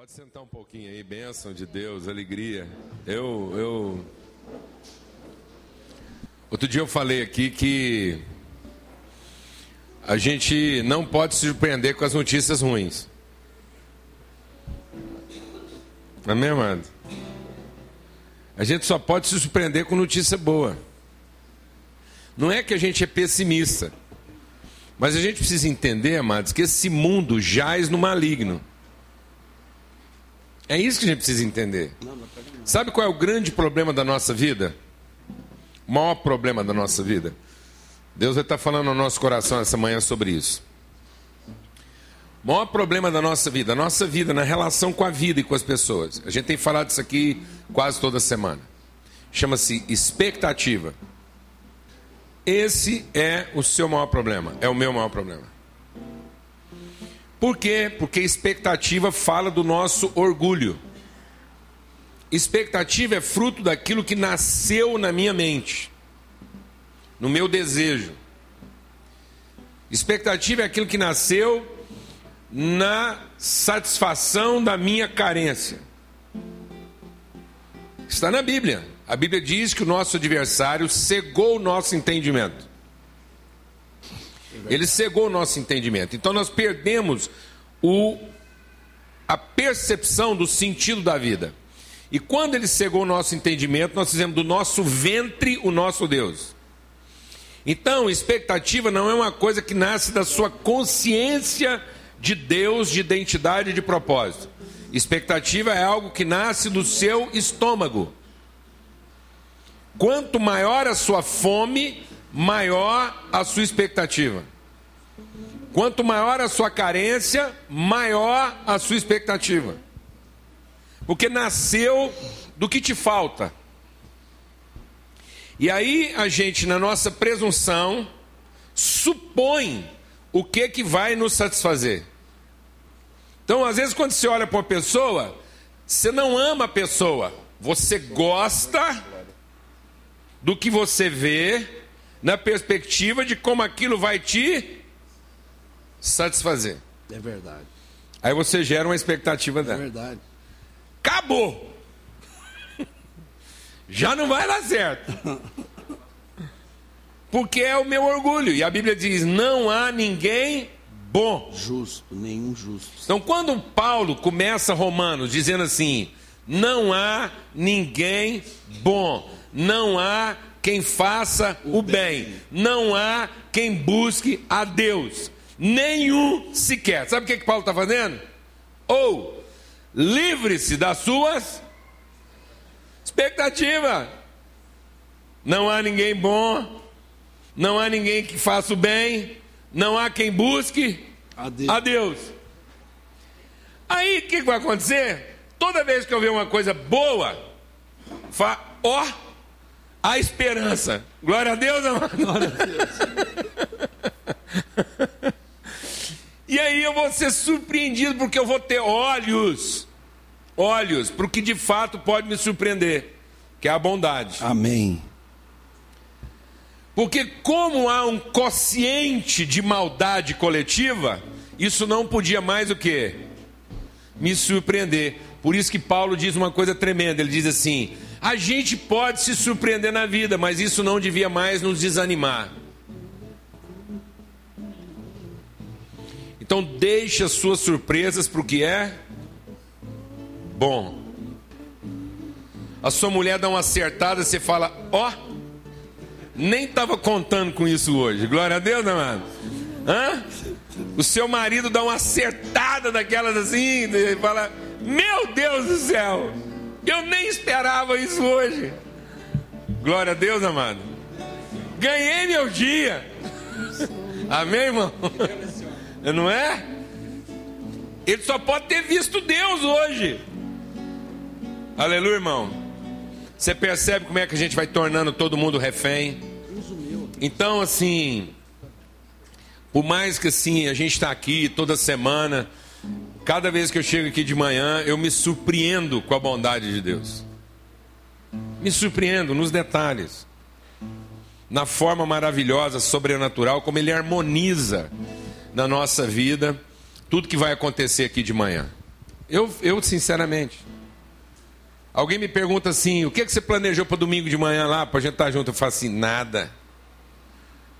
Pode sentar um pouquinho aí, bênção de Deus, alegria. Eu, eu. Outro dia eu falei aqui que a gente não pode se surpreender com as notícias ruins. Amém, amado? A gente só pode se surpreender com notícia boa. Não é que a gente é pessimista, mas a gente precisa entender, amados, que esse mundo jaz no maligno. É isso que a gente precisa entender. Sabe qual é o grande problema da nossa vida? O maior problema da nossa vida? Deus vai estar falando no nosso coração essa manhã sobre isso. O maior problema da nossa vida, a nossa vida na relação com a vida e com as pessoas. A gente tem falado isso aqui quase toda semana. Chama-se expectativa. Esse é o seu maior problema, é o meu maior problema. Por quê? Porque expectativa fala do nosso orgulho. Expectativa é fruto daquilo que nasceu na minha mente, no meu desejo. Expectativa é aquilo que nasceu na satisfação da minha carência. Está na Bíblia. A Bíblia diz que o nosso adversário cegou o nosso entendimento. Ele cegou o nosso entendimento. Então nós perdemos o, a percepção do sentido da vida. E quando ele cegou o nosso entendimento, nós fizemos do nosso ventre o nosso Deus. Então, expectativa não é uma coisa que nasce da sua consciência de Deus, de identidade e de propósito. Expectativa é algo que nasce do seu estômago. Quanto maior a sua fome, maior a sua expectativa. Quanto maior a sua carência, maior a sua expectativa. Porque nasceu do que te falta. E aí a gente, na nossa presunção, supõe o que que vai nos satisfazer. Então, às vezes, quando você olha para uma pessoa, você não ama a pessoa, você gosta do que você vê na perspectiva de como aquilo vai te satisfazer. É verdade. Aí você gera uma expectativa É dela. verdade. Acabou! Já não vai dar certo. Porque é o meu orgulho. E a Bíblia diz: não há ninguém bom. Justo, nenhum justo. Então, quando Paulo começa Romanos dizendo assim: não há ninguém bom, não há quem faça o bem, não há quem busque a Deus, nenhum sequer. Sabe o que, que Paulo está fazendo? Ou livre-se das suas expectativas. Não há ninguém bom, não há ninguém que faça o bem, não há quem busque A Deus. a Deus. Aí o que, que vai acontecer? Toda vez que eu ver uma coisa boa, fa, ó, a esperança. Glória a Deus, amado. Glória a Deus. E aí eu vou ser surpreendido porque eu vou ter olhos, olhos, para o que de fato pode me surpreender, que é a bondade. Amém. Porque como há um quociente de maldade coletiva, isso não podia mais o que? Me surpreender. Por isso que Paulo diz uma coisa tremenda, ele diz assim: a gente pode se surpreender na vida, mas isso não devia mais nos desanimar. Então deixe as suas surpresas para o que é bom. A sua mulher dá uma acertada, você fala, ó, nem estava contando com isso hoje. Glória a Deus, né, mano? Hã? O seu marido dá uma acertada daquelas assim, e fala, meu Deus do céu, eu nem esperava isso hoje. Glória a Deus, amado. Ganhei meu dia. Amém, irmão? Não é? Ele só pode ter visto Deus hoje. Aleluia, irmão. Você percebe como é que a gente vai tornando todo mundo refém? Então, assim, por mais que assim a gente está aqui toda semana, cada vez que eu chego aqui de manhã, eu me surpreendo com a bondade de Deus. Me surpreendo nos detalhes, na forma maravilhosa, sobrenatural, como Ele harmoniza na nossa vida tudo que vai acontecer aqui de manhã. Eu, eu sinceramente. Alguém me pergunta assim: o que, é que você planejou para domingo de manhã lá, para a gente estar tá junto? Eu falo assim: nada.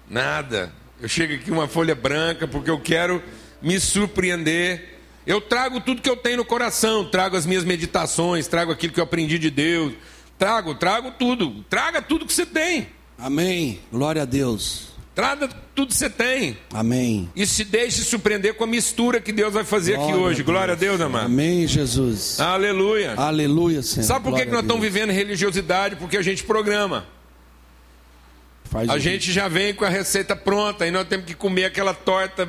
Nada. Eu chego aqui uma folha branca porque eu quero me surpreender. Eu trago tudo que eu tenho no coração, trago as minhas meditações, trago aquilo que eu aprendi de Deus. Trago, trago tudo. Traga tudo que você tem. Amém. Glória a Deus. Traga tudo que você tem. Amém. E se deixe surpreender com a mistura que Deus vai fazer Glória aqui hoje. A Glória a Deus, amado. Amém, Jesus. Aleluia. Aleluia, Senhor. Sabe por que, que nós estamos vivendo religiosidade? Porque a gente programa. Faz a gente já vem com a receita pronta e nós temos que comer aquela torta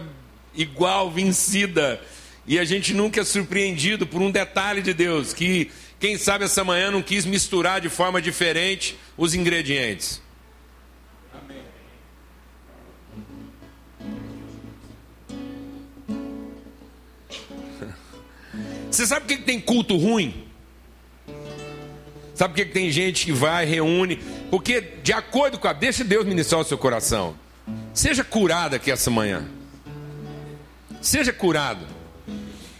igual, vencida. E a gente nunca é surpreendido por um detalhe de Deus, que quem sabe essa manhã não quis misturar de forma diferente os ingredientes. Amém. Você sabe por que tem culto ruim? Sabe por que tem gente que vai, reúne? Porque, de acordo com a. Deixa Deus ministrar o seu coração. Seja curado aqui essa manhã. Seja curado.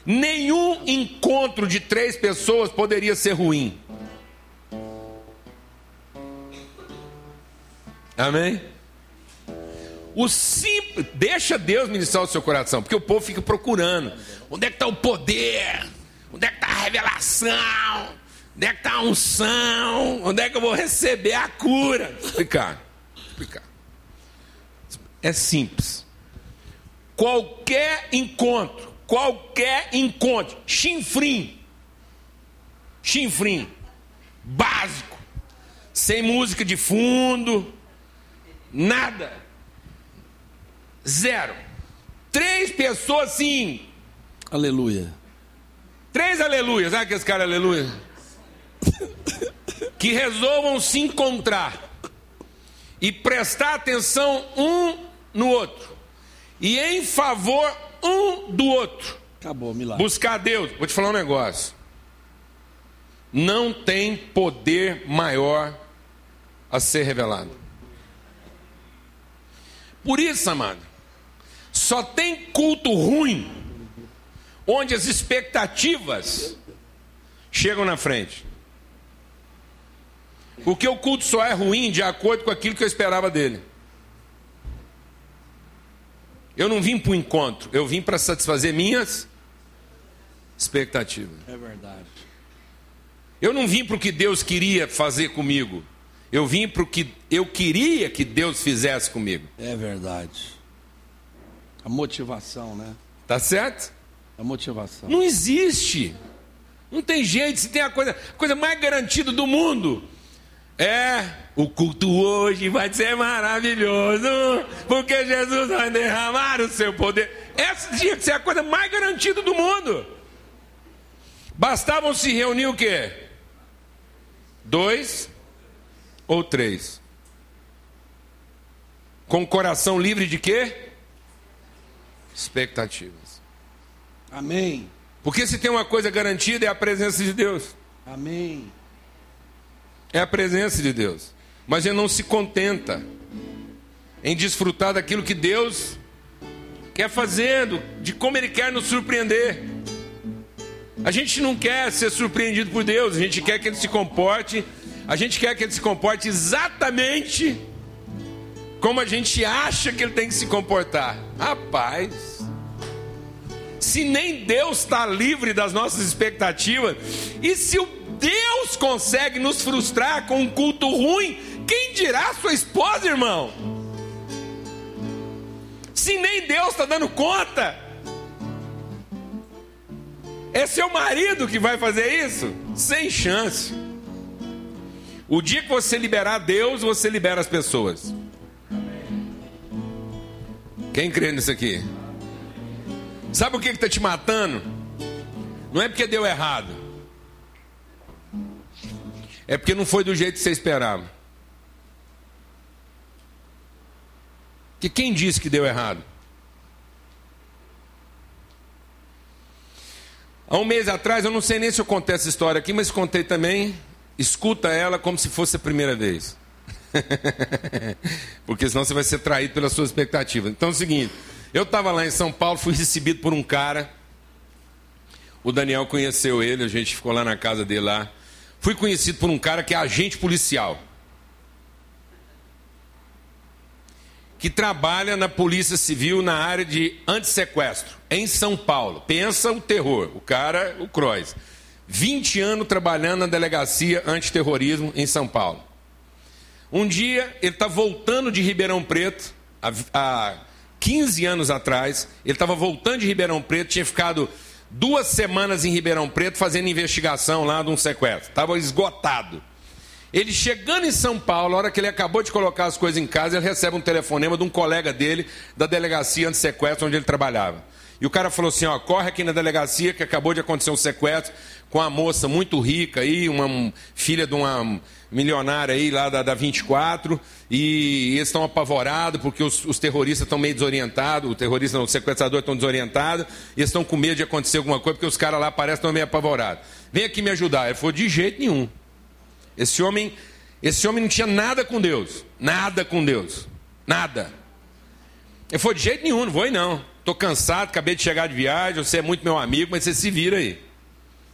Nenhum encontro de três pessoas poderia ser ruim. Amém? O simples, deixa Deus ministrar o seu coração, porque o povo fica procurando. Onde é que está o poder? Onde é que está a revelação? Onde é que está a unção? Onde é que eu vou receber a cura? Explicar. Explicar. É simples. Qualquer encontro, qualquer encontro, chinfrim, chinfrim, básico, sem música de fundo, nada, zero. Três pessoas sim. Aleluia. Três aleluias, sabe aqueles caras aleluia? que resolvam se encontrar e prestar atenção um no outro e em favor um do outro. Acabou, milagre. Buscar Deus. Vou te falar um negócio. Não tem poder maior a ser revelado. Por isso, amado, só tem culto ruim onde as expectativas chegam na frente. Porque o culto só é ruim de acordo com aquilo que eu esperava dele. Eu não vim para o encontro, eu vim para satisfazer minhas expectativas. É verdade. Eu não vim para o que Deus queria fazer comigo. Eu vim para o que eu queria que Deus fizesse comigo. É verdade. A motivação, né? Tá certo? A motivação. Não existe. Não tem jeito. Se tem a coisa, a coisa mais garantida do mundo é, o culto hoje vai ser maravilhoso, porque Jesus vai derramar o seu poder. Essa tinha que ser a coisa mais garantida do mundo. Bastavam se reunir o quê? Dois ou três? Com o coração livre de quê? Expectativas. Amém. Porque se tem uma coisa garantida é a presença de Deus. Amém é a presença de Deus. Mas ele não se contenta em desfrutar daquilo que Deus quer fazendo, de como Ele quer nos surpreender. A gente não quer ser surpreendido por Deus, a gente quer que Ele se comporte, a gente quer que Ele se comporte exatamente como a gente acha que Ele tem que se comportar. Rapaz, se nem Deus está livre das nossas expectativas, e se o Deus consegue nos frustrar com um culto ruim, quem dirá sua esposa, irmão? Se nem Deus está dando conta, é seu marido que vai fazer isso? Sem chance. O dia que você liberar Deus, você libera as pessoas. Quem crê nisso aqui? Sabe o que está te matando? Não é porque deu errado é porque não foi do jeito que você esperava. Que quem disse que deu errado? Há um mês atrás, eu não sei nem se eu contei essa história aqui, mas contei também. Escuta ela como se fosse a primeira vez. Porque senão você vai ser traído pelas suas expectativas. Então é o seguinte: eu estava lá em São Paulo, fui recebido por um cara. O Daniel conheceu ele, a gente ficou lá na casa dele lá. Fui conhecido por um cara que é agente policial. Que trabalha na Polícia Civil na área de antissequestro, em São Paulo. Pensa o terror. O cara, o Croix. 20 anos trabalhando na delegacia antiterrorismo em São Paulo. Um dia, ele está voltando de Ribeirão Preto, há 15 anos atrás, ele estava voltando de Ribeirão Preto, tinha ficado duas semanas em Ribeirão Preto fazendo investigação lá de um sequestro. Estava esgotado. Ele chegando em São Paulo, a hora que ele acabou de colocar as coisas em casa, ele recebe um telefonema de um colega dele da delegacia anti-sequestro onde ele trabalhava. E o cara falou assim: ó, corre aqui na delegacia que acabou de acontecer um sequestro com uma moça muito rica aí, uma filha de uma milionária aí lá da, da 24, e eles estão apavorados porque os, os terroristas estão meio desorientados, o terrorista não, o sequestrador estão desorientados, eles estão com medo de acontecer alguma coisa porque os caras lá parecem estão meio apavorados. Vem aqui me ajudar. Ele falou: de jeito nenhum. Esse homem, esse homem não tinha nada com Deus, nada com Deus, nada. Ele falou: de jeito nenhum, não vou aí não. Estou cansado, acabei de chegar de viagem, você é muito meu amigo, mas você se vira aí.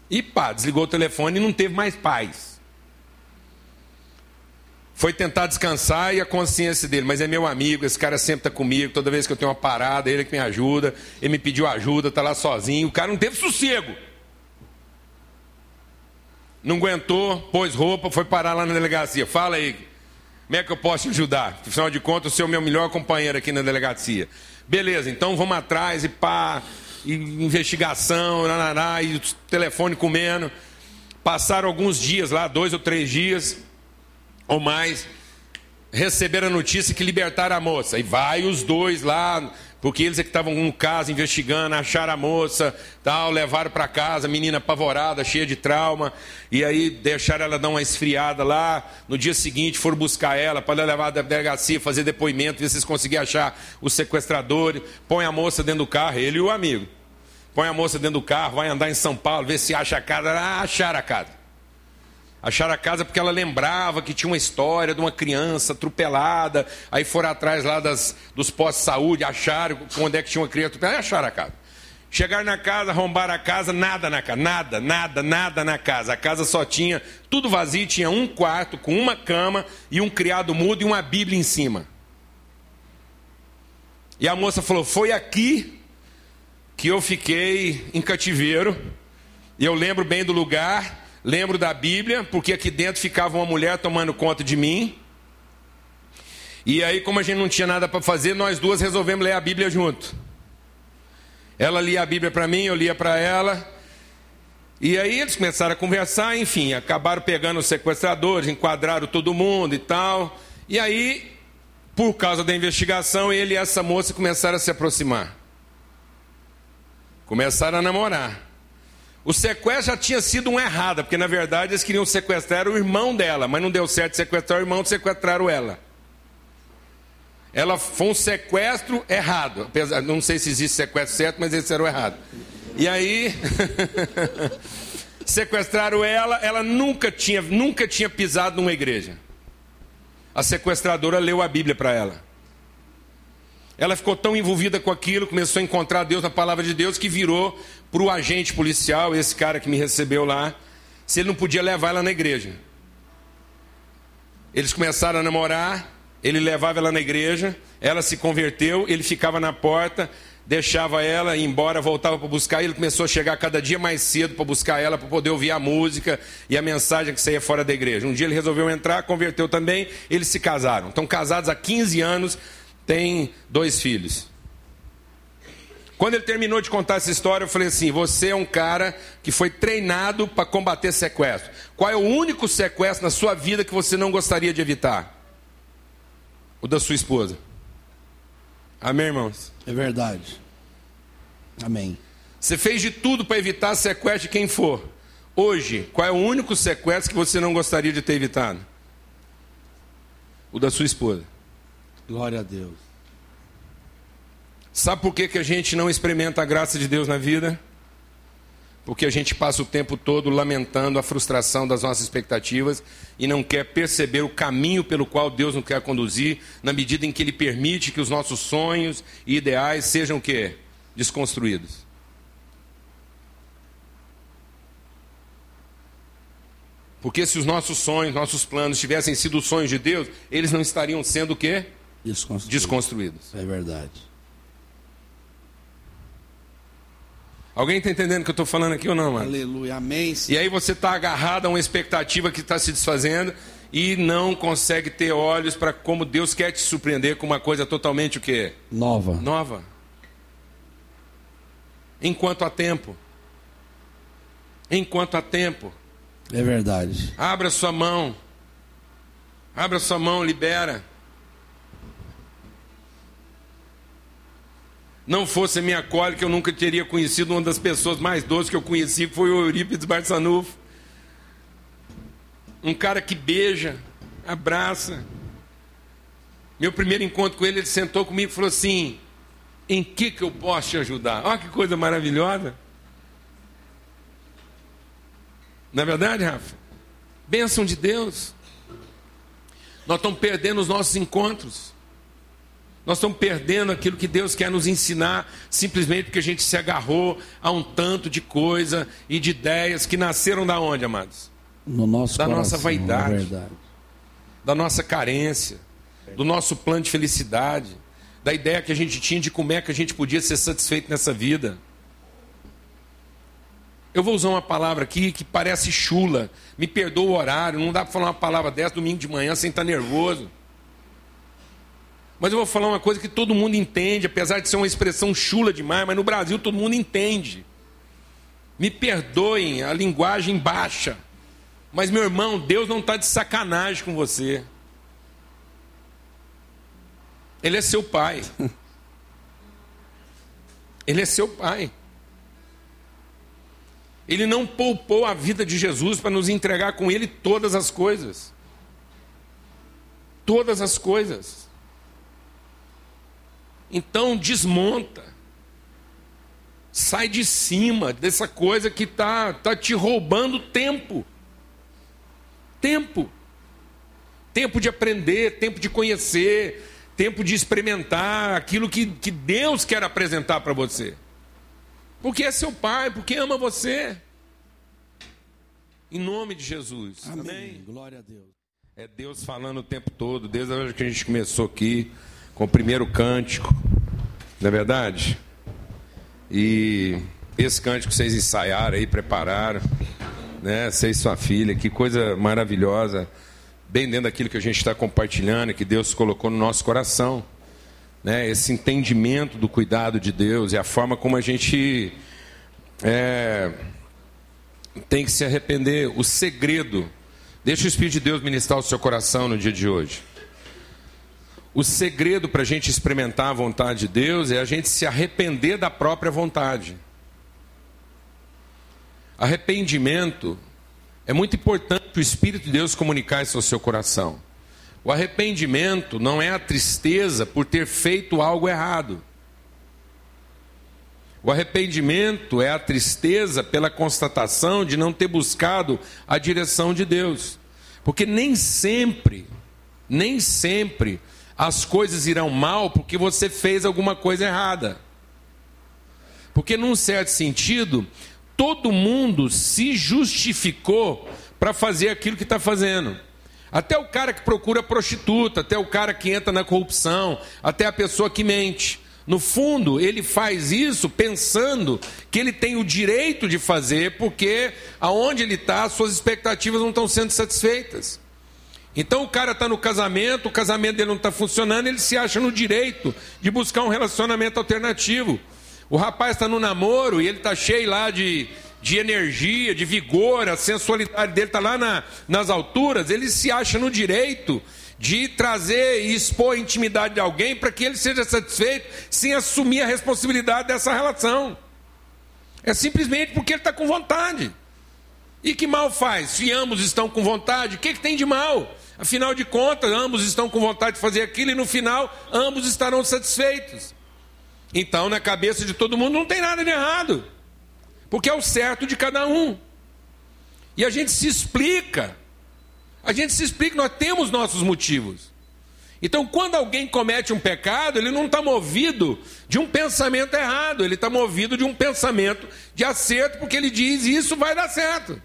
E pá, desligou o telefone e não teve mais paz. Foi tentar descansar e a consciência dele, mas é meu amigo, esse cara sempre está comigo, toda vez que eu tenho uma parada, ele é que me ajuda, ele me pediu ajuda, está lá sozinho, o cara não teve sossego. Não aguentou, pôs roupa, foi parar lá na delegacia. Fala aí, como é que eu posso te ajudar? Afinal de contas, o senhor é o meu melhor companheiro aqui na delegacia. Beleza, então vamos atrás e pá, e investigação, nananá, e o telefone comendo. Passaram alguns dias lá, dois ou três dias ou mais, receberam a notícia que libertaram a moça. E vai os dois lá, porque eles é que estavam no caso investigando, acharam a moça, tal, levaram para casa, menina apavorada, cheia de trauma, e aí deixaram ela dar uma esfriada lá. No dia seguinte foram buscar ela para levar da delegacia, fazer depoimento, ver se eles achar o sequestrador. Põe a moça dentro do carro, ele e o amigo. Põe a moça dentro do carro, vai andar em São Paulo, ver se acha a casa. Ah, acharam a casa. Acharam a casa porque ela lembrava que tinha uma história de uma criança atropelada. Aí foram atrás lá das, dos postos de saúde, acharam onde é que tinha uma criança atropelada. Aí acharam a casa. Chegaram na casa, arrombaram a casa, nada na casa, nada, nada, nada na casa. A casa só tinha tudo vazio, tinha um quarto com uma cama e um criado mudo e uma Bíblia em cima. E a moça falou: Foi aqui que eu fiquei em cativeiro. E eu lembro bem do lugar Lembro da Bíblia, porque aqui dentro ficava uma mulher tomando conta de mim. E aí, como a gente não tinha nada para fazer, nós duas resolvemos ler a Bíblia junto. Ela lia a Bíblia para mim, eu lia para ela. E aí eles começaram a conversar, enfim, acabaram pegando os sequestradores, enquadraram todo mundo e tal. E aí, por causa da investigação, ele e essa moça começaram a se aproximar. Começaram a namorar. O sequestro já tinha sido um errado, porque na verdade eles queriam sequestrar o irmão dela, mas não deu certo sequestrar o irmão, sequestraram ela. Ela foi um sequestro errado. Apesar, não sei se existe sequestro certo, mas esse era o errado. E aí sequestraram ela, ela nunca tinha, nunca tinha pisado numa igreja. A sequestradora leu a Bíblia para ela. Ela ficou tão envolvida com aquilo, começou a encontrar Deus na palavra de Deus, que virou para o agente policial, esse cara que me recebeu lá, se ele não podia levar ela na igreja. Eles começaram a namorar, ele levava ela na igreja, ela se converteu, ele ficava na porta, deixava ela ir embora, voltava para buscar, e ele começou a chegar cada dia mais cedo para buscar ela, para poder ouvir a música e a mensagem que saía fora da igreja. Um dia ele resolveu entrar, converteu também, eles se casaram. Estão casados há 15 anos, tem dois filhos. Quando ele terminou de contar essa história, eu falei assim: você é um cara que foi treinado para combater sequestro. Qual é o único sequestro na sua vida que você não gostaria de evitar? O da sua esposa. Amém, irmãos? É verdade. Amém. Você fez de tudo para evitar sequestro de quem for. Hoje, qual é o único sequestro que você não gostaria de ter evitado? O da sua esposa. Glória a Deus. Sabe por que, que a gente não experimenta a graça de Deus na vida? Porque a gente passa o tempo todo lamentando a frustração das nossas expectativas e não quer perceber o caminho pelo qual Deus nos quer conduzir, na medida em que Ele permite que os nossos sonhos e ideais sejam o quê? Desconstruídos. Porque se os nossos sonhos, nossos planos tivessem sido os sonhos de Deus, eles não estariam sendo o quê? Desconstruído. Desconstruídos. É verdade. Alguém está entendendo o que eu estou falando aqui ou não, mano? Aleluia. Amém. E aí você está agarrado a uma expectativa que está se desfazendo e não consegue ter olhos para como Deus quer te surpreender com uma coisa totalmente o quê? Nova. Nova. Enquanto há tempo. Enquanto há tempo. É verdade. Abra sua mão. Abra sua mão, libera. Não fosse a minha cólica, eu nunca teria conhecido uma das pessoas mais doces que eu conheci, que foi o Eurípides Barçanufo. Um cara que beija, abraça. Meu primeiro encontro com ele, ele sentou comigo e falou assim: Em que, que eu posso te ajudar? Olha que coisa maravilhosa. Não é verdade, Rafa? Bênção de Deus. Nós estamos perdendo os nossos encontros. Nós estamos perdendo aquilo que Deus quer nos ensinar, simplesmente porque a gente se agarrou a um tanto de coisa e de ideias que nasceram da onde, amados? No nosso Da coração, nossa vaidade. Da nossa carência, do nosso plano de felicidade, da ideia que a gente tinha de como é que a gente podia ser satisfeito nessa vida. Eu vou usar uma palavra aqui que parece chula. Me perdoa o horário, não dá para falar uma palavra dessa domingo de manhã sem estar nervoso. Mas eu vou falar uma coisa que todo mundo entende, apesar de ser uma expressão chula demais, mas no Brasil todo mundo entende. Me perdoem a linguagem baixa. Mas, meu irmão, Deus não está de sacanagem com você. Ele é seu pai. Ele é seu pai. Ele não poupou a vida de Jesus para nos entregar com Ele todas as coisas. Todas as coisas. Então desmonta. Sai de cima dessa coisa que está tá te roubando tempo. Tempo. Tempo de aprender, tempo de conhecer, tempo de experimentar aquilo que, que Deus quer apresentar para você. Porque é seu pai, porque ama você. Em nome de Jesus. Amém. Amém. Glória a Deus. É Deus falando o tempo todo, desde a hora que a gente começou aqui, com o primeiro cântico, não é verdade? E esse cântico vocês ensaiaram aí, prepararam, né? Você e sua filha, que coisa maravilhosa, bem dentro daquilo que a gente está compartilhando, que Deus colocou no nosso coração, né? Esse entendimento do cuidado de Deus e a forma como a gente é, tem que se arrepender, o segredo Deixa o Espírito de Deus ministrar o seu coração no dia de hoje. O segredo para a gente experimentar a vontade de Deus é a gente se arrepender da própria vontade. Arrependimento é muito importante o Espírito de Deus comunicar isso ao seu coração. O arrependimento não é a tristeza por ter feito algo errado. O arrependimento é a tristeza pela constatação de não ter buscado a direção de Deus. Porque nem sempre, nem sempre as coisas irão mal porque você fez alguma coisa errada. Porque, num certo sentido, todo mundo se justificou para fazer aquilo que está fazendo. Até o cara que procura prostituta, até o cara que entra na corrupção, até a pessoa que mente. No fundo, ele faz isso pensando que ele tem o direito de fazer, porque aonde ele está, suas expectativas não estão sendo satisfeitas. Então o cara está no casamento, o casamento dele não está funcionando, ele se acha no direito de buscar um relacionamento alternativo. O rapaz está no namoro e ele está cheio lá de, de energia, de vigor, a sensualidade dele está lá na, nas alturas, ele se acha no direito de trazer e expor a intimidade de alguém para que ele seja satisfeito sem assumir a responsabilidade dessa relação. É simplesmente porque ele está com vontade. E que mal faz? Se ambos estão com vontade, o que, que tem de mal? Afinal de contas, ambos estão com vontade de fazer aquilo e no final ambos estarão satisfeitos. Então, na cabeça de todo mundo não tem nada de errado, porque é o certo de cada um. E a gente se explica a gente se explica, nós temos nossos motivos. Então, quando alguém comete um pecado, ele não está movido de um pensamento errado, ele está movido de um pensamento de acerto, porque ele diz: Isso vai dar certo.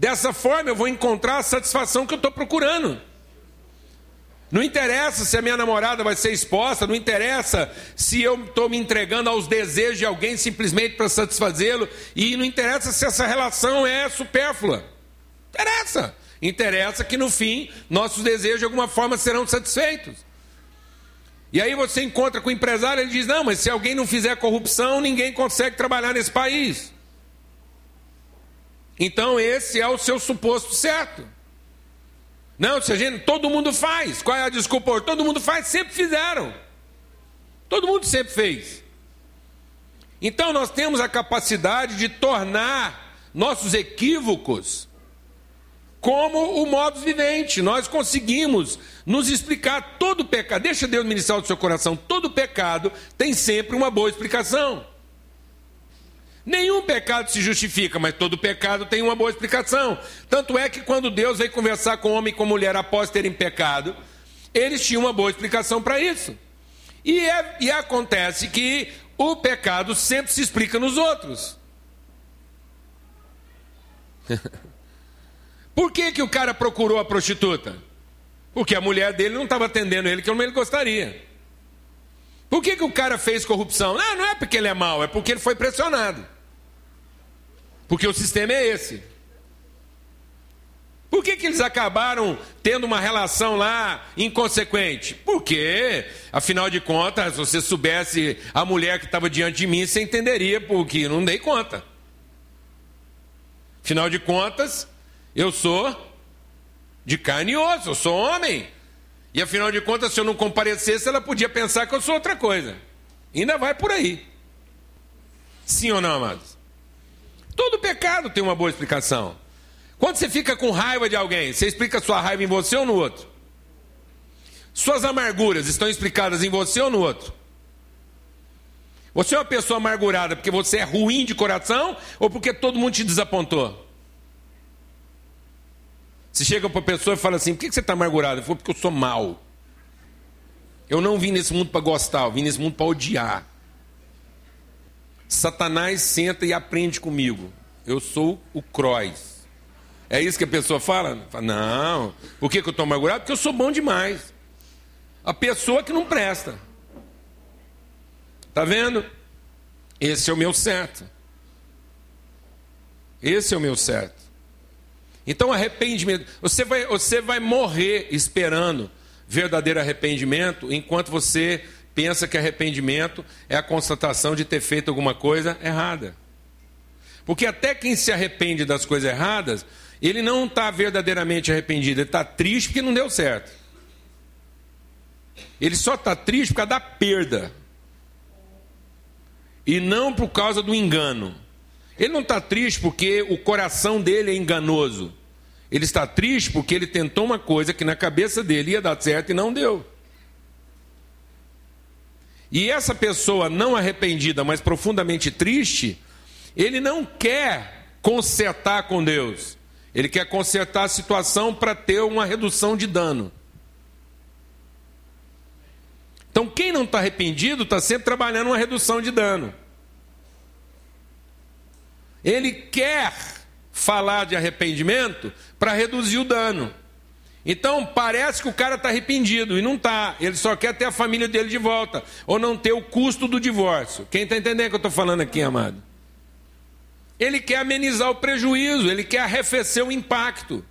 Dessa forma eu vou encontrar a satisfação que eu estou procurando. Não interessa se a minha namorada vai ser exposta, não interessa se eu estou me entregando aos desejos de alguém simplesmente para satisfazê-lo, e não interessa se essa relação é supérflua. Interessa. Interessa que no fim nossos desejos de alguma forma serão satisfeitos. E aí você encontra com o empresário, ele diz: Não, mas se alguém não fizer corrupção, ninguém consegue trabalhar nesse país. Então esse é o seu suposto certo. Não, se a gente, todo mundo faz. Qual é a desculpa? Todo mundo faz, sempre fizeram. Todo mundo sempre fez. Então nós temos a capacidade de tornar nossos equívocos como o modo vivente. Nós conseguimos nos explicar todo pecado. Deixa Deus ministrar o seu coração. Todo pecado tem sempre uma boa explicação. Nenhum pecado se justifica, mas todo pecado tem uma boa explicação. Tanto é que quando Deus veio conversar com homem e com mulher após terem pecado, eles tinham uma boa explicação para isso. E, é, e acontece que o pecado sempre se explica nos outros. Por que, que o cara procurou a prostituta? Porque a mulher dele não estava atendendo ele como ele gostaria. Por que, que o cara fez corrupção? Não, não é porque ele é mau, é porque ele foi pressionado. Porque o sistema é esse. Por que, que eles acabaram tendo uma relação lá inconsequente? Porque, afinal de contas, se você soubesse a mulher que estava diante de mim, você entenderia porque não dei conta. Afinal de contas, eu sou de carne e osso, eu sou homem. E afinal de contas, se eu não comparecesse, ela podia pensar que eu sou outra coisa. Ainda vai por aí. Sim ou não, amados? Todo pecado tem uma boa explicação. Quando você fica com raiva de alguém, você explica sua raiva em você ou no outro? Suas amarguras estão explicadas em você ou no outro? Você é uma pessoa amargurada porque você é ruim de coração ou porque todo mundo te desapontou? Você chega para a pessoa e fala assim: por que você está amargurado? Ele falou: porque eu sou mal. Eu não vim nesse mundo para gostar, eu vim nesse mundo para odiar. Satanás senta e aprende comigo. Eu sou o Croix. É isso que a pessoa fala? não. Por que, que eu estou amargurado? Porque eu sou bom demais. A pessoa que não presta. Está vendo? Esse é o meu certo. Esse é o meu certo. Então, arrependimento. Você vai, você vai morrer esperando verdadeiro arrependimento, enquanto você pensa que arrependimento é a constatação de ter feito alguma coisa errada. Porque até quem se arrepende das coisas erradas, ele não está verdadeiramente arrependido, ele está triste porque não deu certo. Ele só está triste por causa da perda. E não por causa do engano. Ele não está triste porque o coração dele é enganoso. Ele está triste porque ele tentou uma coisa que na cabeça dele ia dar certo e não deu. E essa pessoa não arrependida, mas profundamente triste, ele não quer consertar com Deus. Ele quer consertar a situação para ter uma redução de dano. Então, quem não está arrependido está sempre trabalhando uma redução de dano. Ele quer falar de arrependimento para reduzir o dano. Então parece que o cara está arrependido e não está. Ele só quer ter a família dele de volta ou não ter o custo do divórcio. Quem está entendendo o que eu estou falando aqui, amado? Ele quer amenizar o prejuízo, ele quer arrefecer o impacto.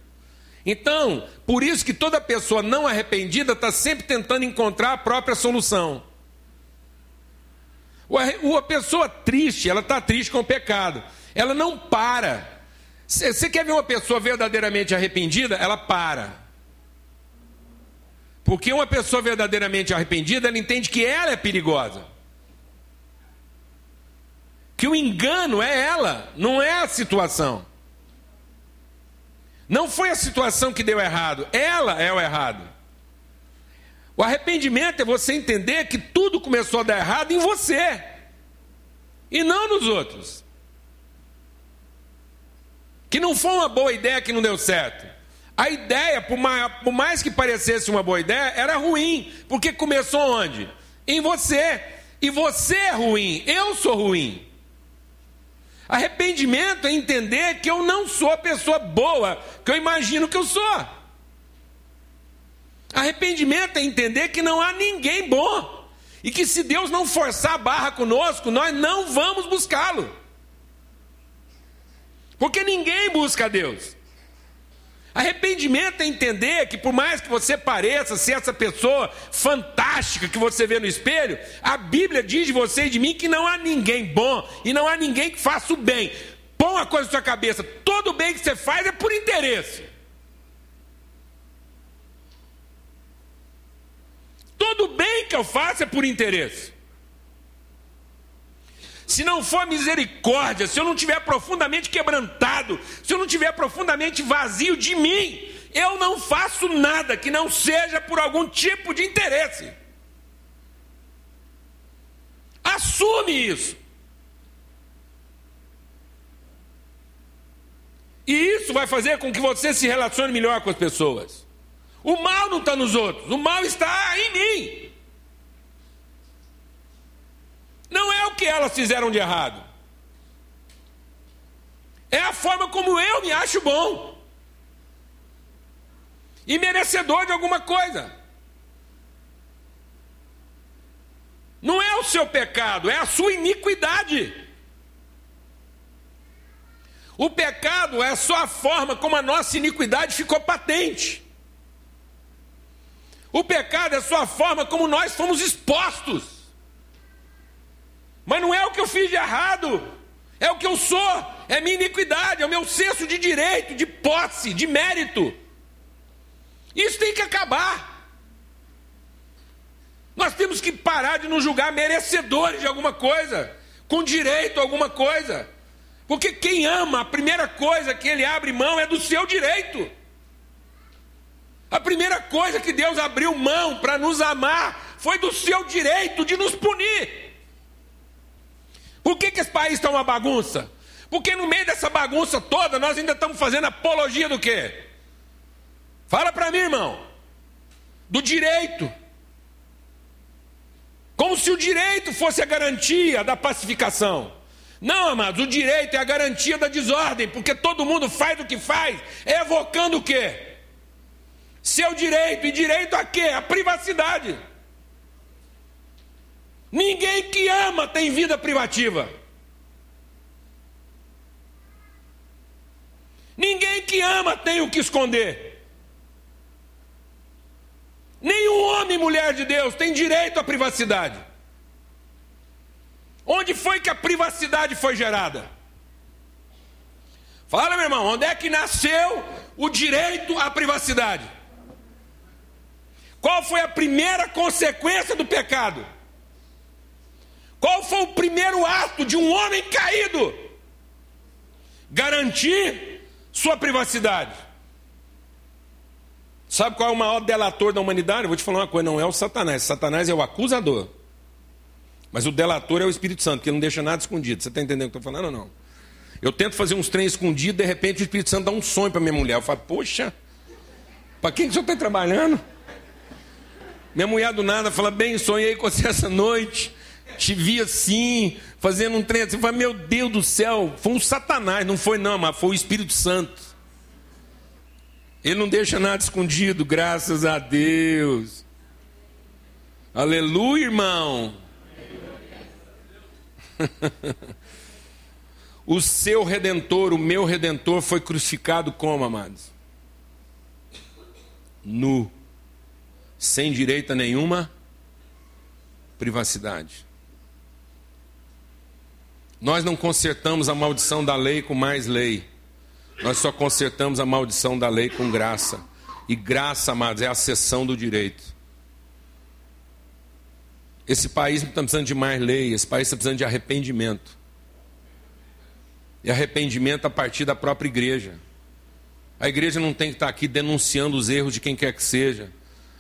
Então, por isso que toda pessoa não arrependida está sempre tentando encontrar a própria solução. A pessoa triste, ela está triste com o pecado. Ela não para você quer ver uma pessoa verdadeiramente arrependida? Ela para. Porque uma pessoa verdadeiramente arrependida, ela entende que ela é perigosa. Que o engano é ela, não é a situação. Não foi a situação que deu errado, ela é o errado. O arrependimento é você entender que tudo começou a dar errado em você e não nos outros que não foi uma boa ideia que não deu certo. A ideia, por mais, por mais que parecesse uma boa ideia, era ruim, porque começou onde? Em você. E você é ruim, eu sou ruim. Arrependimento é entender que eu não sou a pessoa boa que eu imagino que eu sou. Arrependimento é entender que não há ninguém bom. E que se Deus não forçar a barra conosco, nós não vamos buscá-lo. Porque ninguém busca Deus. Arrependimento é entender que, por mais que você pareça ser essa pessoa fantástica que você vê no espelho, a Bíblia diz de você e de mim que não há ninguém bom e não há ninguém que faça o bem. Põe uma coisa na sua cabeça: todo bem que você faz é por interesse. Todo bem que eu faço é por interesse. Se não for misericórdia, se eu não tiver profundamente quebrantado, se eu não tiver profundamente vazio de mim, eu não faço nada que não seja por algum tipo de interesse. Assume isso. E isso vai fazer com que você se relacione melhor com as pessoas. O mal não está nos outros, o mal está em mim. Não é o que elas fizeram de errado. É a forma como eu me acho bom. E merecedor de alguma coisa. Não é o seu pecado, é a sua iniquidade. O pecado é só a forma como a nossa iniquidade ficou patente. O pecado é só a forma como nós fomos expostos. Mas não é o que eu fiz de errado, é o que eu sou, é minha iniquidade, é o meu senso de direito, de posse, de mérito. Isso tem que acabar. Nós temos que parar de nos julgar merecedores de alguma coisa, com direito a alguma coisa. Porque quem ama, a primeira coisa que ele abre mão é do seu direito. A primeira coisa que Deus abriu mão para nos amar foi do seu direito de nos punir. Por que, que esse país está uma bagunça? Porque no meio dessa bagunça toda nós ainda estamos fazendo apologia do quê? Fala para mim, irmão. Do direito. Como se o direito fosse a garantia da pacificação. Não, amados, o direito é a garantia da desordem, porque todo mundo faz o que faz, evocando o quê? Seu direito, e direito a quê? A privacidade. Ninguém que ama tem vida privativa. Ninguém que ama tem o que esconder. Nenhum homem e mulher de Deus tem direito à privacidade. Onde foi que a privacidade foi gerada? Fala, meu irmão, onde é que nasceu o direito à privacidade? Qual foi a primeira consequência do pecado? Qual foi o primeiro ato de um homem caído? Garantir sua privacidade. Sabe qual é o maior delator da humanidade? Eu vou te falar uma coisa: não é o Satanás. Satanás é o acusador. Mas o delator é o Espírito Santo, que não deixa nada escondido. Você está entendendo o que eu estou falando ou não? Eu tento fazer uns trem escondidos, de repente o Espírito Santo dá um sonho para minha mulher. Eu falo, poxa, para quem que o senhor está trabalhando? Minha mulher do nada fala: Bem, sonhei com você essa noite. Te vi assim, fazendo um trem. Você fala: Meu Deus do céu, foi um Satanás. Não foi, não, mas foi o Espírito Santo. Ele não deixa nada escondido, graças a Deus. Aleluia, irmão. o seu redentor, o meu redentor, foi crucificado como, amados? Nu sem direito a nenhuma privacidade. Nós não consertamos a maldição da lei com mais lei. Nós só consertamos a maldição da lei com graça. E graça, amados, é a cessão do direito. Esse país não está precisando de mais lei, esse país está precisando de arrependimento. E arrependimento a partir da própria igreja. A igreja não tem que estar aqui denunciando os erros de quem quer que seja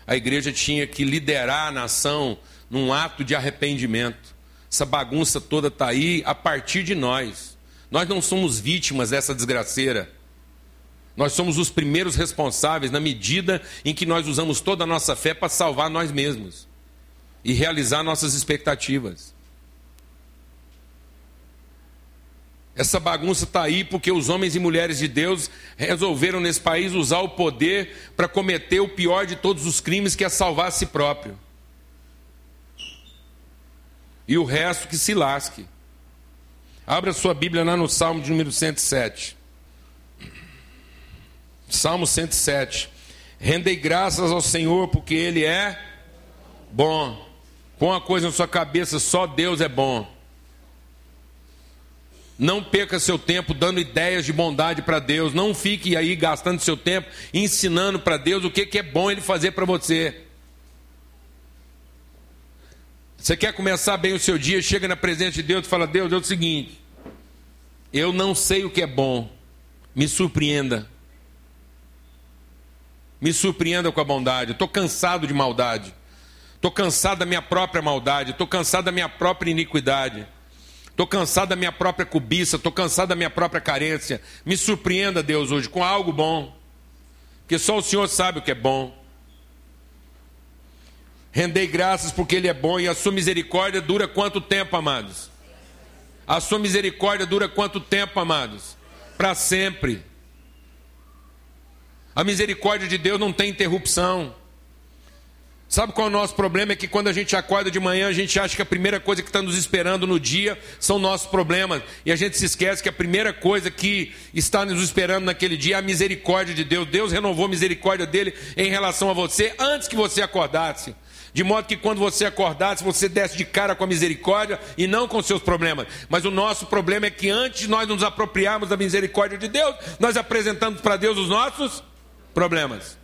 a igreja tinha que liderar a nação num ato de arrependimento. Essa bagunça toda está aí a partir de nós. Nós não somos vítimas dessa desgraceira. Nós somos os primeiros responsáveis na medida em que nós usamos toda a nossa fé para salvar nós mesmos e realizar nossas expectativas. Essa bagunça está aí porque os homens e mulheres de Deus resolveram nesse país usar o poder para cometer o pior de todos os crimes, que é salvar a si próprio. E o resto que se lasque. Abra sua Bíblia lá no Salmo de número 107. Salmo 107. Rendei graças ao Senhor porque Ele é bom. Põe uma coisa na sua cabeça: só Deus é bom. Não perca seu tempo dando ideias de bondade para Deus. Não fique aí gastando seu tempo ensinando para Deus o que, que é bom Ele fazer para você. Você quer começar bem o seu dia, chega na presença de Deus e fala: Deus, é o seguinte, eu não sei o que é bom, me surpreenda. Me surpreenda com a bondade. Estou cansado de maldade. Estou cansado da minha própria maldade. Estou cansado da minha própria iniquidade. Estou cansado da minha própria cobiça. Estou cansado da minha própria carência. Me surpreenda, Deus, hoje com algo bom. Porque só o Senhor sabe o que é bom. Rendei graças porque Ele é bom e a sua misericórdia dura quanto tempo, amados? A sua misericórdia dura quanto tempo, amados? Para sempre. A misericórdia de Deus não tem interrupção. Sabe qual é o nosso problema? É que quando a gente acorda de manhã, a gente acha que a primeira coisa que está nos esperando no dia são nossos problemas. E a gente se esquece que a primeira coisa que está nos esperando naquele dia é a misericórdia de Deus. Deus renovou a misericórdia dele em relação a você antes que você acordasse. De modo que quando você acordasse, você desce de cara com a misericórdia e não com seus problemas. Mas o nosso problema é que antes nós nos apropriarmos da misericórdia de Deus, nós apresentamos para Deus os nossos problemas.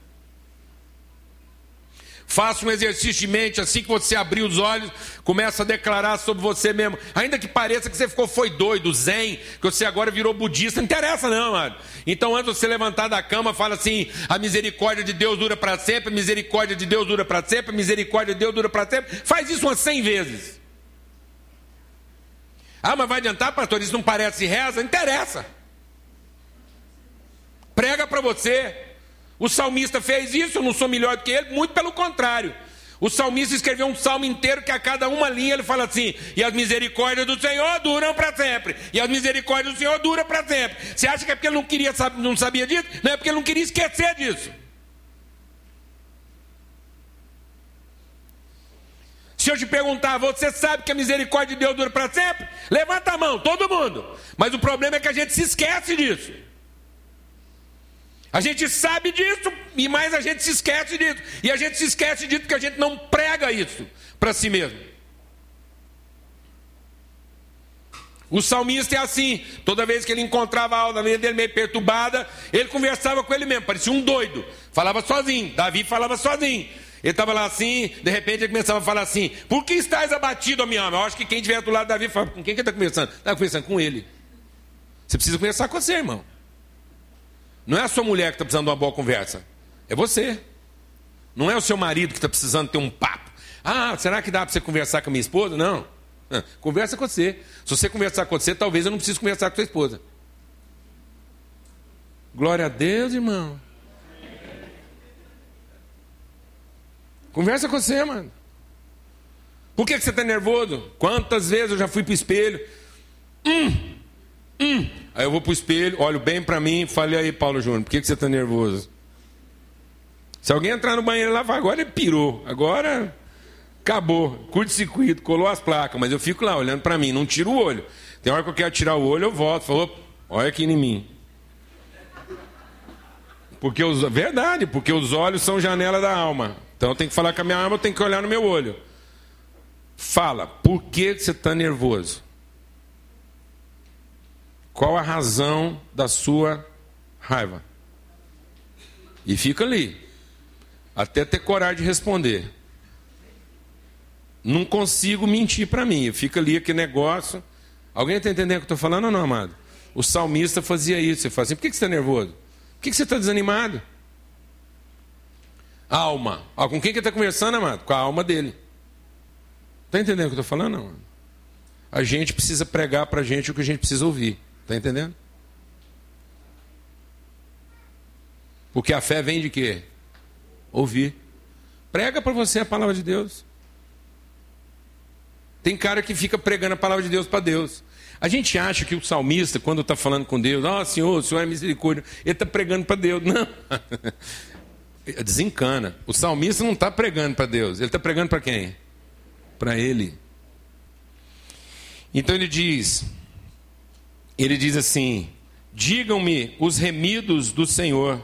Faça um exercício de mente, assim que você abrir os olhos, começa a declarar sobre você mesmo. Ainda que pareça que você ficou foi doido, zen, que você agora virou budista, não interessa não, mano. Então antes de você levantar da cama, fala assim: a misericórdia de Deus dura para sempre, a misericórdia de Deus dura para sempre, a misericórdia de Deus dura para sempre. Faz isso umas 100 vezes. Ah, mas vai adiantar, pastor? Isso não parece reza? Não interessa. Prega para você. O salmista fez isso, eu não sou melhor do que ele, muito pelo contrário. O salmista escreveu um salmo inteiro que a cada uma linha ele fala assim: e as misericórdias do Senhor duram para sempre, e as misericórdias do Senhor duram para sempre. Você acha que é porque ele não queria, não sabia disso? Não é porque ele não queria esquecer disso. Se eu te perguntar, você sabe que a misericórdia de Deus dura para sempre? Levanta a mão, todo mundo. Mas o problema é que a gente se esquece disso. A gente sabe disso, e mais a gente se esquece disso. E a gente se esquece disso porque a gente não prega isso para si mesmo. O salmista é assim, toda vez que ele encontrava a alma dele meio perturbada, ele conversava com ele mesmo, parecia um doido, falava sozinho. Davi falava sozinho. Ele estava lá assim, de repente ele começava a falar assim: Por que estás abatido, minha alma? Eu acho que quem estiver do lado de Davi fala: Com quem que está conversando? Está conversando com ele. Você precisa conversar com você, irmão. Não é a sua mulher que está precisando de uma boa conversa. É você. Não é o seu marido que está precisando ter um papo. Ah, será que dá para você conversar com a minha esposa? Não. Conversa com você. Se você conversar com você, talvez eu não precise conversar com sua esposa. Glória a Deus, irmão. Conversa com você, mano. Por que, que você está nervoso? Quantas vezes eu já fui para o espelho? Hum, hum. Aí eu vou para o espelho, olho bem para mim e falei aí, Paulo Júnior, por que, que você está nervoso? Se alguém entrar no banheiro lá, vai, agora ele pirou. Agora acabou. Curto-circuito, colou as placas. Mas eu fico lá olhando para mim, não tiro o olho. Tem hora que eu quero tirar o olho, eu volto. Falou, olha aqui em mim. Porque os, verdade, porque os olhos são janela da alma. Então eu tenho que falar com a minha alma, eu tenho que olhar no meu olho. Fala, por que você está nervoso? Qual a razão da sua raiva? E fica ali, até ter coragem de responder. Não consigo mentir para mim, fica ali aquele negócio. Alguém está entendendo o que eu estou falando ou não, amado? O salmista fazia isso. Você fala assim: por que você está nervoso? Por que você está desanimado? Alma. Ó, com quem que está conversando, amado? Com a alma dele. Está entendendo o que eu estou falando, não? A gente precisa pregar para a gente o que a gente precisa ouvir. Está entendendo? Porque a fé vem de quê? Ouvir. Prega para você a palavra de Deus. Tem cara que fica pregando a palavra de Deus para Deus. A gente acha que o salmista, quando está falando com Deus, ó oh, Senhor, o Senhor é misericórdia, ele está pregando para Deus. Não. Desencana. O salmista não está pregando para Deus, ele está pregando para quem? Para ele. Então ele diz, ele diz assim: digam-me os remidos do Senhor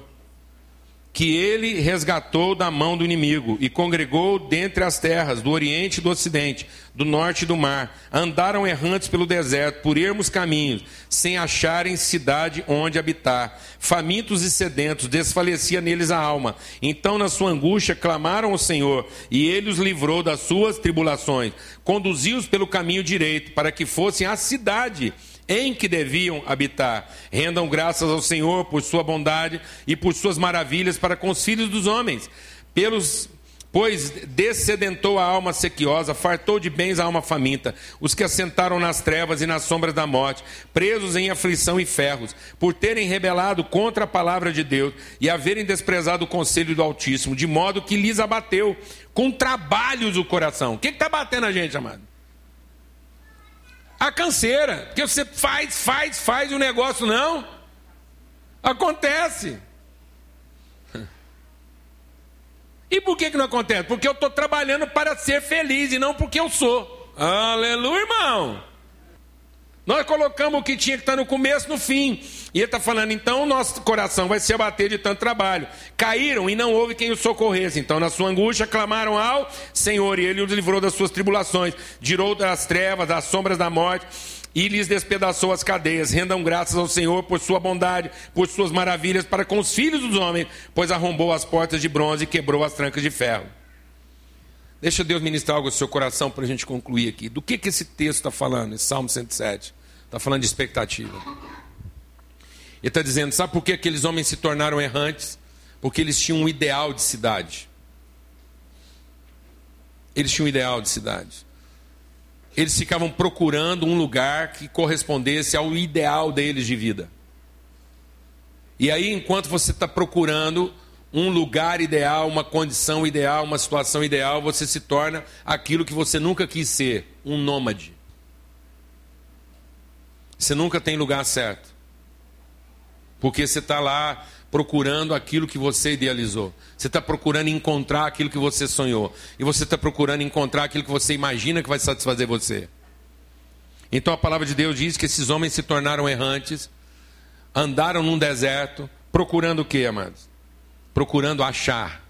que ele resgatou da mão do inimigo e congregou dentre as terras do oriente e do ocidente, do norte e do mar. Andaram errantes pelo deserto, por ermos caminhos, sem acharem cidade onde habitar. Famintos e sedentos, desfalecia neles a alma. Então, na sua angústia, clamaram ao Senhor, e ele os livrou das suas tribulações. Conduziu-os pelo caminho direito, para que fossem à cidade em que deviam habitar. Rendam graças ao Senhor por sua bondade e por suas maravilhas para com os filhos dos homens. Pelos Pois descedentou a alma sequiosa, fartou de bens a alma faminta, os que assentaram nas trevas e nas sombras da morte, presos em aflição e ferros, por terem rebelado contra a palavra de Deus e haverem desprezado o conselho do Altíssimo, de modo que lhes abateu com trabalhos o coração. O que está batendo a gente, amado? A canseira. Porque você faz, faz, faz o negócio não acontece. E por que, que não acontece? Porque eu estou trabalhando para ser feliz e não porque eu sou. Aleluia, irmão. Nós colocamos o que tinha que estar no começo no fim. E ele está falando, então nosso coração vai se abater de tanto trabalho. Caíram e não houve quem os socorresse. Então, na sua angústia, clamaram ao Senhor, e ele os livrou das suas tribulações, tirou das trevas, das sombras da morte, e lhes despedaçou as cadeias. Rendam graças ao Senhor por sua bondade, por suas maravilhas para com os filhos dos homens, pois arrombou as portas de bronze e quebrou as trancas de ferro. Deixa Deus ministrar algo no seu coração para a gente concluir aqui. Do que, que esse texto está falando, esse Salmo 107? Está falando de expectativa. Ele está dizendo: sabe por que aqueles homens se tornaram errantes? Porque eles tinham um ideal de cidade. Eles tinham um ideal de cidade. Eles ficavam procurando um lugar que correspondesse ao ideal deles de vida. E aí, enquanto você está procurando um lugar ideal, uma condição ideal, uma situação ideal, você se torna aquilo que você nunca quis ser, um nômade. Você nunca tem lugar certo. Porque você está lá procurando aquilo que você idealizou. Você está procurando encontrar aquilo que você sonhou. E você está procurando encontrar aquilo que você imagina que vai satisfazer você. Então a palavra de Deus diz que esses homens se tornaram errantes, andaram num deserto, procurando o que, amados? Procurando achar.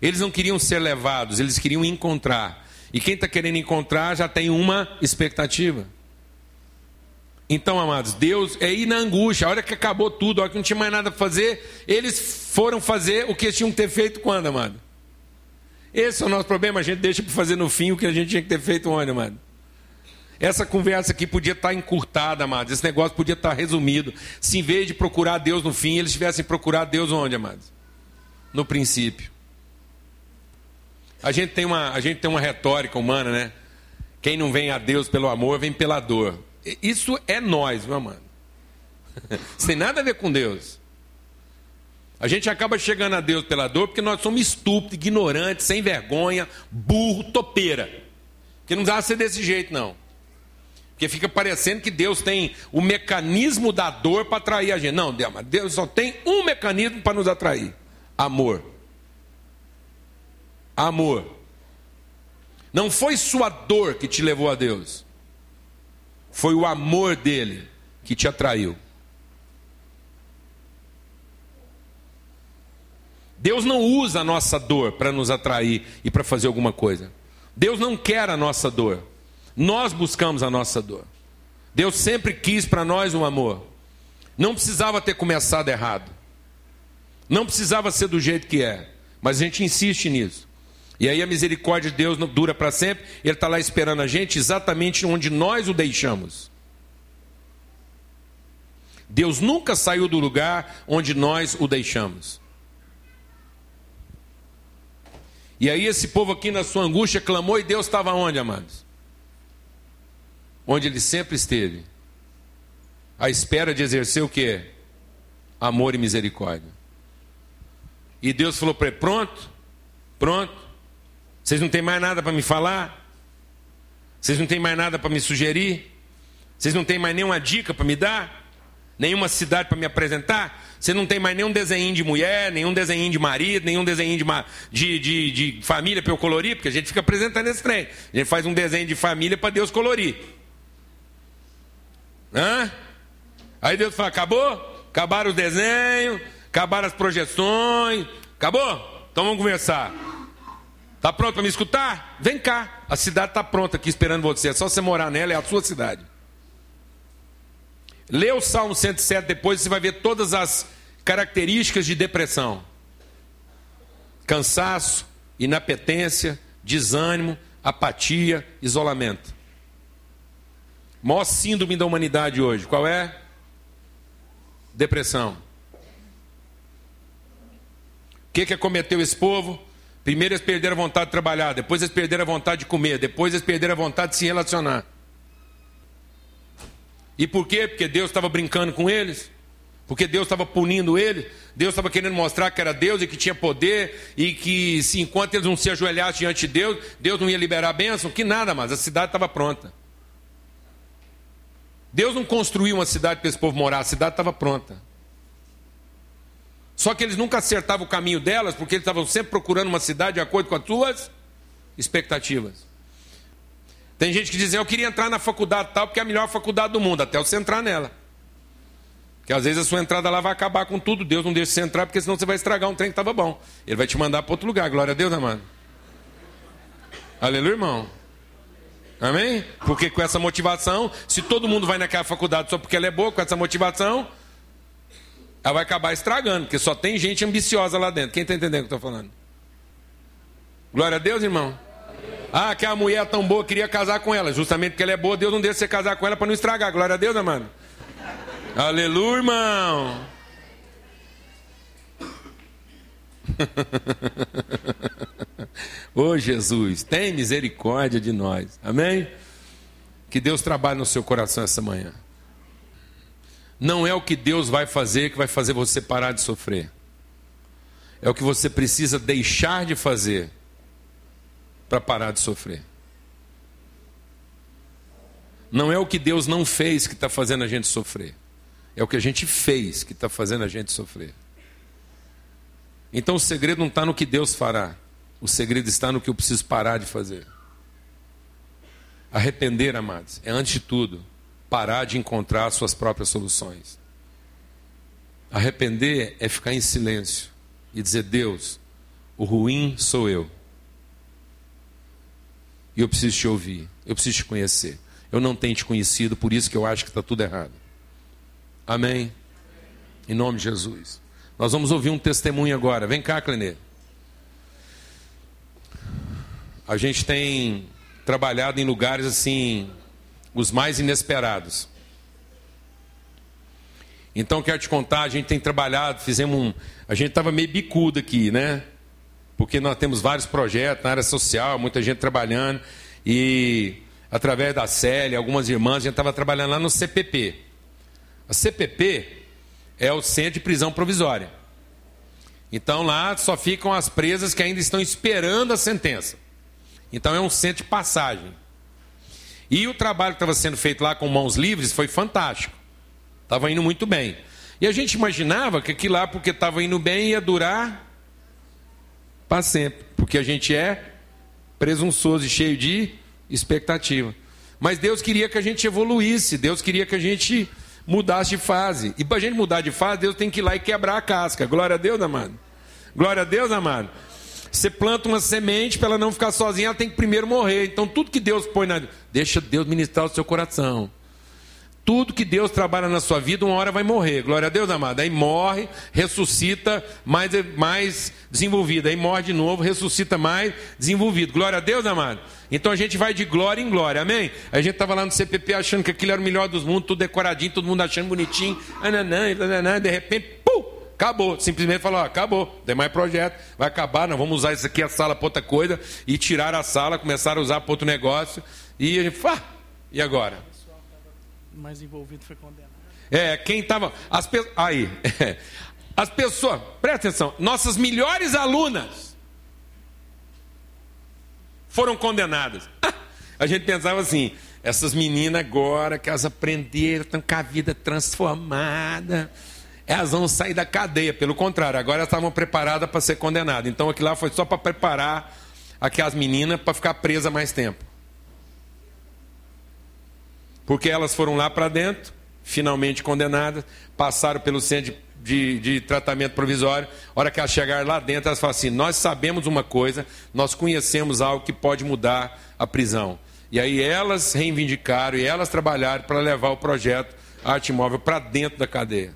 Eles não queriam ser levados, eles queriam encontrar. E quem está querendo encontrar já tem uma expectativa. Então, amados, Deus é ir na angústia, a hora que acabou tudo, a hora que não tinha mais nada para fazer, eles foram fazer o que eles tinham que ter feito quando, amado? Esse é o nosso problema, a gente deixa para fazer no fim o que a gente tinha que ter feito onde, amado? Essa conversa aqui podia estar encurtada, amados. Esse negócio podia estar resumido. Se em vez de procurar Deus no fim, eles tivessem procurado Deus onde, amados? No princípio. A gente tem uma, a gente tem uma retórica humana, né? Quem não vem a Deus pelo amor, vem pela dor. Isso é nós, meu. Isso tem nada a ver com Deus. A gente acaba chegando a Deus pela dor porque nós somos estúpidos, ignorantes, sem vergonha, burro, topeira. Que não dá ser desse jeito, não. Porque fica parecendo que Deus tem o mecanismo da dor para atrair a gente. Não, Deus só tem um mecanismo para nos atrair amor. Amor. Não foi sua dor que te levou a Deus. Foi o amor dele que te atraiu. Deus não usa a nossa dor para nos atrair e para fazer alguma coisa. Deus não quer a nossa dor. Nós buscamos a nossa dor. Deus sempre quis para nós um amor. Não precisava ter começado errado. Não precisava ser do jeito que é, mas a gente insiste nisso. E aí a misericórdia de Deus dura para sempre, Ele está lá esperando a gente exatamente onde nós o deixamos. Deus nunca saiu do lugar onde nós o deixamos. E aí esse povo aqui na sua angústia clamou e Deus estava onde, amados? Onde ele sempre esteve. À espera de exercer o que? Amor e misericórdia. E Deus falou para ele: pronto, pronto. Vocês não têm mais nada para me falar? Vocês não têm mais nada para me sugerir? Vocês não têm mais nenhuma dica para me dar? Nenhuma cidade para me apresentar? Você não tem mais nenhum desenho de mulher, nenhum desenho de marido, nenhum desenho de, de, de, de família para eu colorir, porque a gente fica apresentando esse trem. A gente faz um desenho de família para Deus colorir. Hã? Aí Deus fala: acabou? Acabaram os desenhos, acabaram as projeções, acabou? Então vamos conversar. Está pronto para me escutar? Vem cá. A cidade está pronta aqui esperando você. É só você morar nela, é a sua cidade. Lê o Salmo 107 depois, você vai ver todas as características de depressão: cansaço, inapetência, desânimo, apatia, isolamento. Maior síndrome da humanidade hoje, qual é? Depressão. Que, que acometeu esse povo? Primeiro eles perderam a vontade de trabalhar, depois eles perderam a vontade de comer, depois eles perderam a vontade de se relacionar. E por quê? Porque Deus estava brincando com eles, porque Deus estava punindo eles, Deus estava querendo mostrar que era Deus e que tinha poder, e que se enquanto eles não se ajoelhassem diante de Deus, Deus não ia liberar a bênção, que nada mais, a cidade estava pronta. Deus não construiu uma cidade para esse povo morar, a cidade estava pronta. Só que eles nunca acertavam o caminho delas, porque eles estavam sempre procurando uma cidade de acordo com as suas expectativas. Tem gente que diz, eu queria entrar na faculdade tal, porque é a melhor faculdade do mundo, até você entrar nela. Porque às vezes a sua entrada lá vai acabar com tudo, Deus não deixa você entrar, porque senão você vai estragar um trem que estava bom. Ele vai te mandar para outro lugar, glória a Deus, amado. Aleluia, irmão. Amém? Porque com essa motivação, se todo mundo vai naquela faculdade só porque ela é boa, com essa motivação, ela vai acabar estragando, porque só tem gente ambiciosa lá dentro. Quem está entendendo o que eu estou falando? Glória a Deus, irmão. Ah, que a mulher é tão boa, queria casar com ela. Justamente porque ela é boa, Deus não deixa você casar com ela para não estragar. Glória a Deus, amado. Aleluia, irmão. Ô oh, Jesus, tem misericórdia de nós. Amém? Que Deus trabalhe no seu coração essa manhã. Não é o que Deus vai fazer que vai fazer você parar de sofrer. É o que você precisa deixar de fazer para parar de sofrer. Não é o que Deus não fez que está fazendo a gente sofrer. É o que a gente fez que está fazendo a gente sofrer. Então o segredo não está no que Deus fará. O segredo está no que eu preciso parar de fazer. Arrepender, amados, é antes de tudo parar de encontrar suas próprias soluções. Arrepender é ficar em silêncio e dizer: Deus, o ruim sou eu. E eu preciso te ouvir, eu preciso te conhecer. Eu não tenho te conhecido, por isso que eu acho que está tudo errado. Amém? Em nome de Jesus. Nós vamos ouvir um testemunho agora. Vem cá, Clenê. A gente tem trabalhado em lugares assim, os mais inesperados. Então quero te contar, a gente tem trabalhado, fizemos um, a gente estava meio bicudo aqui, né? porque nós temos vários projetos na área social, muita gente trabalhando, e através da Célia, algumas irmãs, a gente estava trabalhando lá no CPP. A CPP é o Centro de Prisão Provisória. Então lá só ficam as presas que ainda estão esperando a sentença. Então é um centro de passagem. E o trabalho que estava sendo feito lá com mãos livres foi fantástico. Estava indo muito bem. E a gente imaginava que aquilo lá, porque estava indo bem, ia durar para sempre, porque a gente é presunçoso e cheio de expectativa. Mas Deus queria que a gente evoluísse, Deus queria que a gente mudasse de fase. E para a gente mudar de fase, Deus tem que ir lá e quebrar a casca. Glória a Deus, amado. Glória a Deus, amado. Você planta uma semente para ela não ficar sozinha, ela tem que primeiro morrer. Então, tudo que Deus põe na. Deixa Deus ministrar o seu coração. Tudo que Deus trabalha na sua vida, uma hora vai morrer. Glória a Deus, amado. Aí morre, ressuscita mais, mais desenvolvido. Aí morre de novo, ressuscita mais desenvolvido. Glória a Deus, amado. Então a gente vai de glória em glória, amém? A gente estava lá no CPP achando que aquilo era o melhor dos mundos, tudo decoradinho, todo mundo achando bonitinho. Ananã, de repente, acabou. Simplesmente falou: ó, acabou, tem mais projeto, vai acabar, nós vamos usar isso aqui, a sala para outra coisa. E tirar a sala, começaram a usar para outro negócio. E a gente, ah, e agora? mais envolvido foi condenado. É, quem estava. As pe... Aí. As pessoas, presta atenção, nossas melhores alunas foram condenadas. A gente pensava assim, Essas meninas agora que elas aprenderam, estão com a vida transformada. Elas vão sair da cadeia, pelo contrário, agora elas estavam preparadas para ser condenadas. Então aquilo lá foi só para preparar aquelas meninas para ficar presas mais tempo. Porque elas foram lá para dentro, finalmente condenadas, passaram pelo centro de, de, de, tratamento provisório. A hora que elas chegaram lá dentro, elas falam assim: Nós sabemos uma coisa, nós conhecemos algo que pode mudar a prisão. E aí elas reivindicaram e elas trabalharam para levar o projeto Arte Móvel para dentro da cadeia.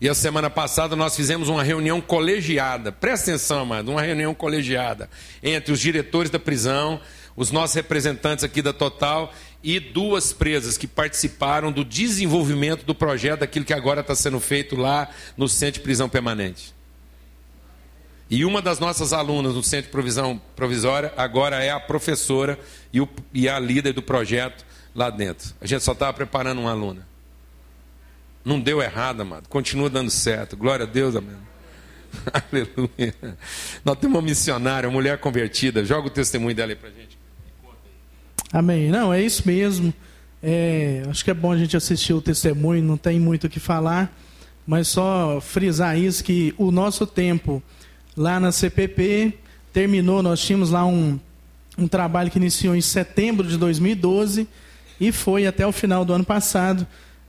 E a semana passada nós fizemos uma reunião colegiada, presta atenção, amado, uma reunião colegiada entre os diretores da prisão, os nossos representantes aqui da Total e duas presas que participaram do desenvolvimento do projeto, daquilo que agora está sendo feito lá no Centro de Prisão Permanente. E uma das nossas alunas no Centro de Provisão Provisória agora é a professora e, o, e a líder do projeto lá dentro. A gente só estava preparando uma aluna. Não deu errado, amado. Continua dando certo. Glória a Deus, amém. Aleluia. Nós temos uma missionária, uma mulher convertida. Joga o testemunho dela aí para gente. Amém. Não, é isso mesmo. É, acho que é bom a gente assistir o testemunho, não tem muito o que falar, mas só frisar isso que o nosso tempo lá na CPP terminou, nós tínhamos lá um, um trabalho que iniciou em setembro de 2012 e foi até o final do ano passado.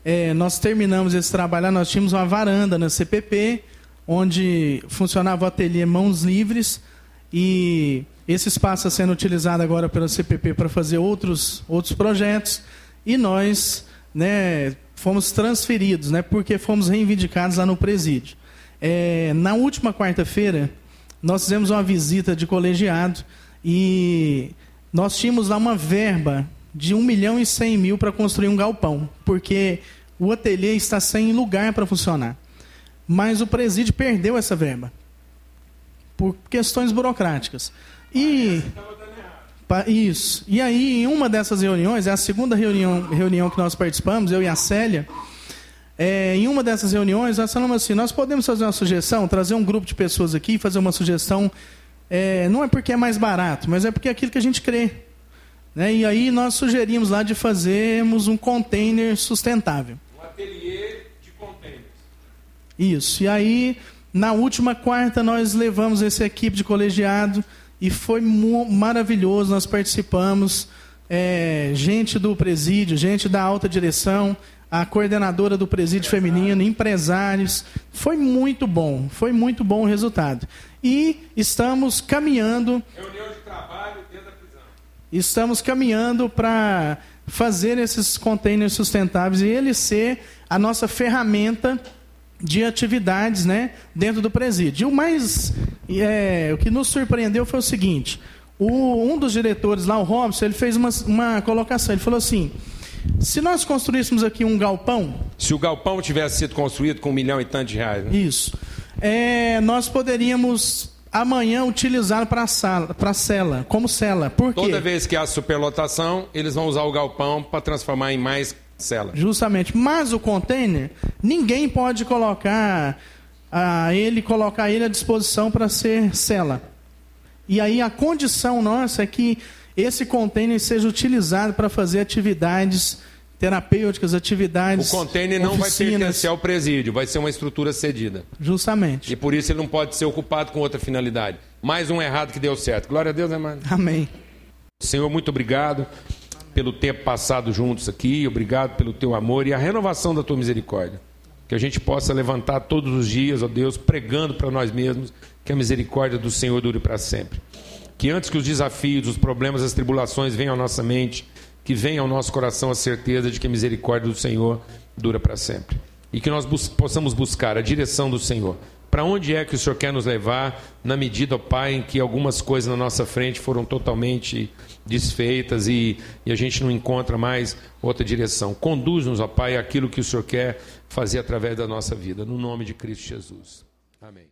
É, nós terminamos esse trabalho nós tínhamos uma varanda na CPP, onde funcionava o ateliê Mãos Livres, e esse espaço está sendo utilizado agora pela CPP para fazer outros, outros projetos, e nós né, fomos transferidos, né, porque fomos reivindicados lá no presídio. É, na última quarta-feira, nós fizemos uma visita de colegiado e nós tínhamos lá uma verba de 1 milhão e 100 mil para construir um galpão, porque o ateliê está sem lugar para funcionar. Mas o presídio perdeu essa verba por questões burocráticas. E isso. E aí, em uma dessas reuniões, é a segunda reunião, reunião que nós participamos, eu e a Célia, é, em uma dessas reuniões, nós falamos assim: nós podemos fazer uma sugestão, trazer um grupo de pessoas aqui e fazer uma sugestão. É, não é porque é mais barato, mas é porque é aquilo que a gente crê. Né? E aí nós sugerimos lá de fazermos um container sustentável. Ateliê de containers. Isso. E aí, na última quarta, nós levamos essa equipe de colegiado e foi maravilhoso. Nós participamos, é, gente do presídio, gente da alta direção a coordenadora do presídio feminino, empresários. Foi muito bom, foi muito bom o resultado. E estamos caminhando. Reunião de trabalho dentro da prisão. Estamos caminhando para fazer esses containers sustentáveis e ele ser a nossa ferramenta de atividades né, dentro do presídio. E o mais. É, o que nos surpreendeu foi o seguinte: o, um dos diretores lá, o Robson, ele fez uma, uma colocação. Ele falou assim se nós construíssemos aqui um galpão. Se o galpão tivesse sido construído com um milhão e tanto de reais. Né? Isso. É, nós poderíamos amanhã utilizar para a para cela, como cela. Por quê? Toda vez que há superlotação, eles vão usar o galpão para transformar em mais cela. Justamente. Mas o container, ninguém pode colocar a ele colocar ele à disposição para ser cela. E aí a condição nossa é que esse container seja utilizado para fazer atividades terapêuticas, atividades. O container não oficinas. vai pertencer ao presídio, vai ser uma estrutura cedida. Justamente. E por isso ele não pode ser ocupado com outra finalidade. Mais um errado que deu certo. Glória a Deus, né, mano? Amém. Senhor, muito obrigado pelo tempo passado juntos aqui, obrigado pelo teu amor e a renovação da tua misericórdia. Que a gente possa levantar todos os dias, ó Deus, pregando para nós mesmos que a misericórdia do Senhor dure para sempre que antes que os desafios, os problemas, as tribulações venham à nossa mente, que venha ao nosso coração a certeza de que a misericórdia do Senhor dura para sempre. E que nós bus possamos buscar a direção do Senhor. Para onde é que o Senhor quer nos levar, na medida, ó Pai, em que algumas coisas na nossa frente foram totalmente desfeitas e, e a gente não encontra mais outra direção. Conduz-nos, ó Pai, aquilo que o Senhor quer fazer através da nossa vida. No nome de Cristo Jesus. Amém.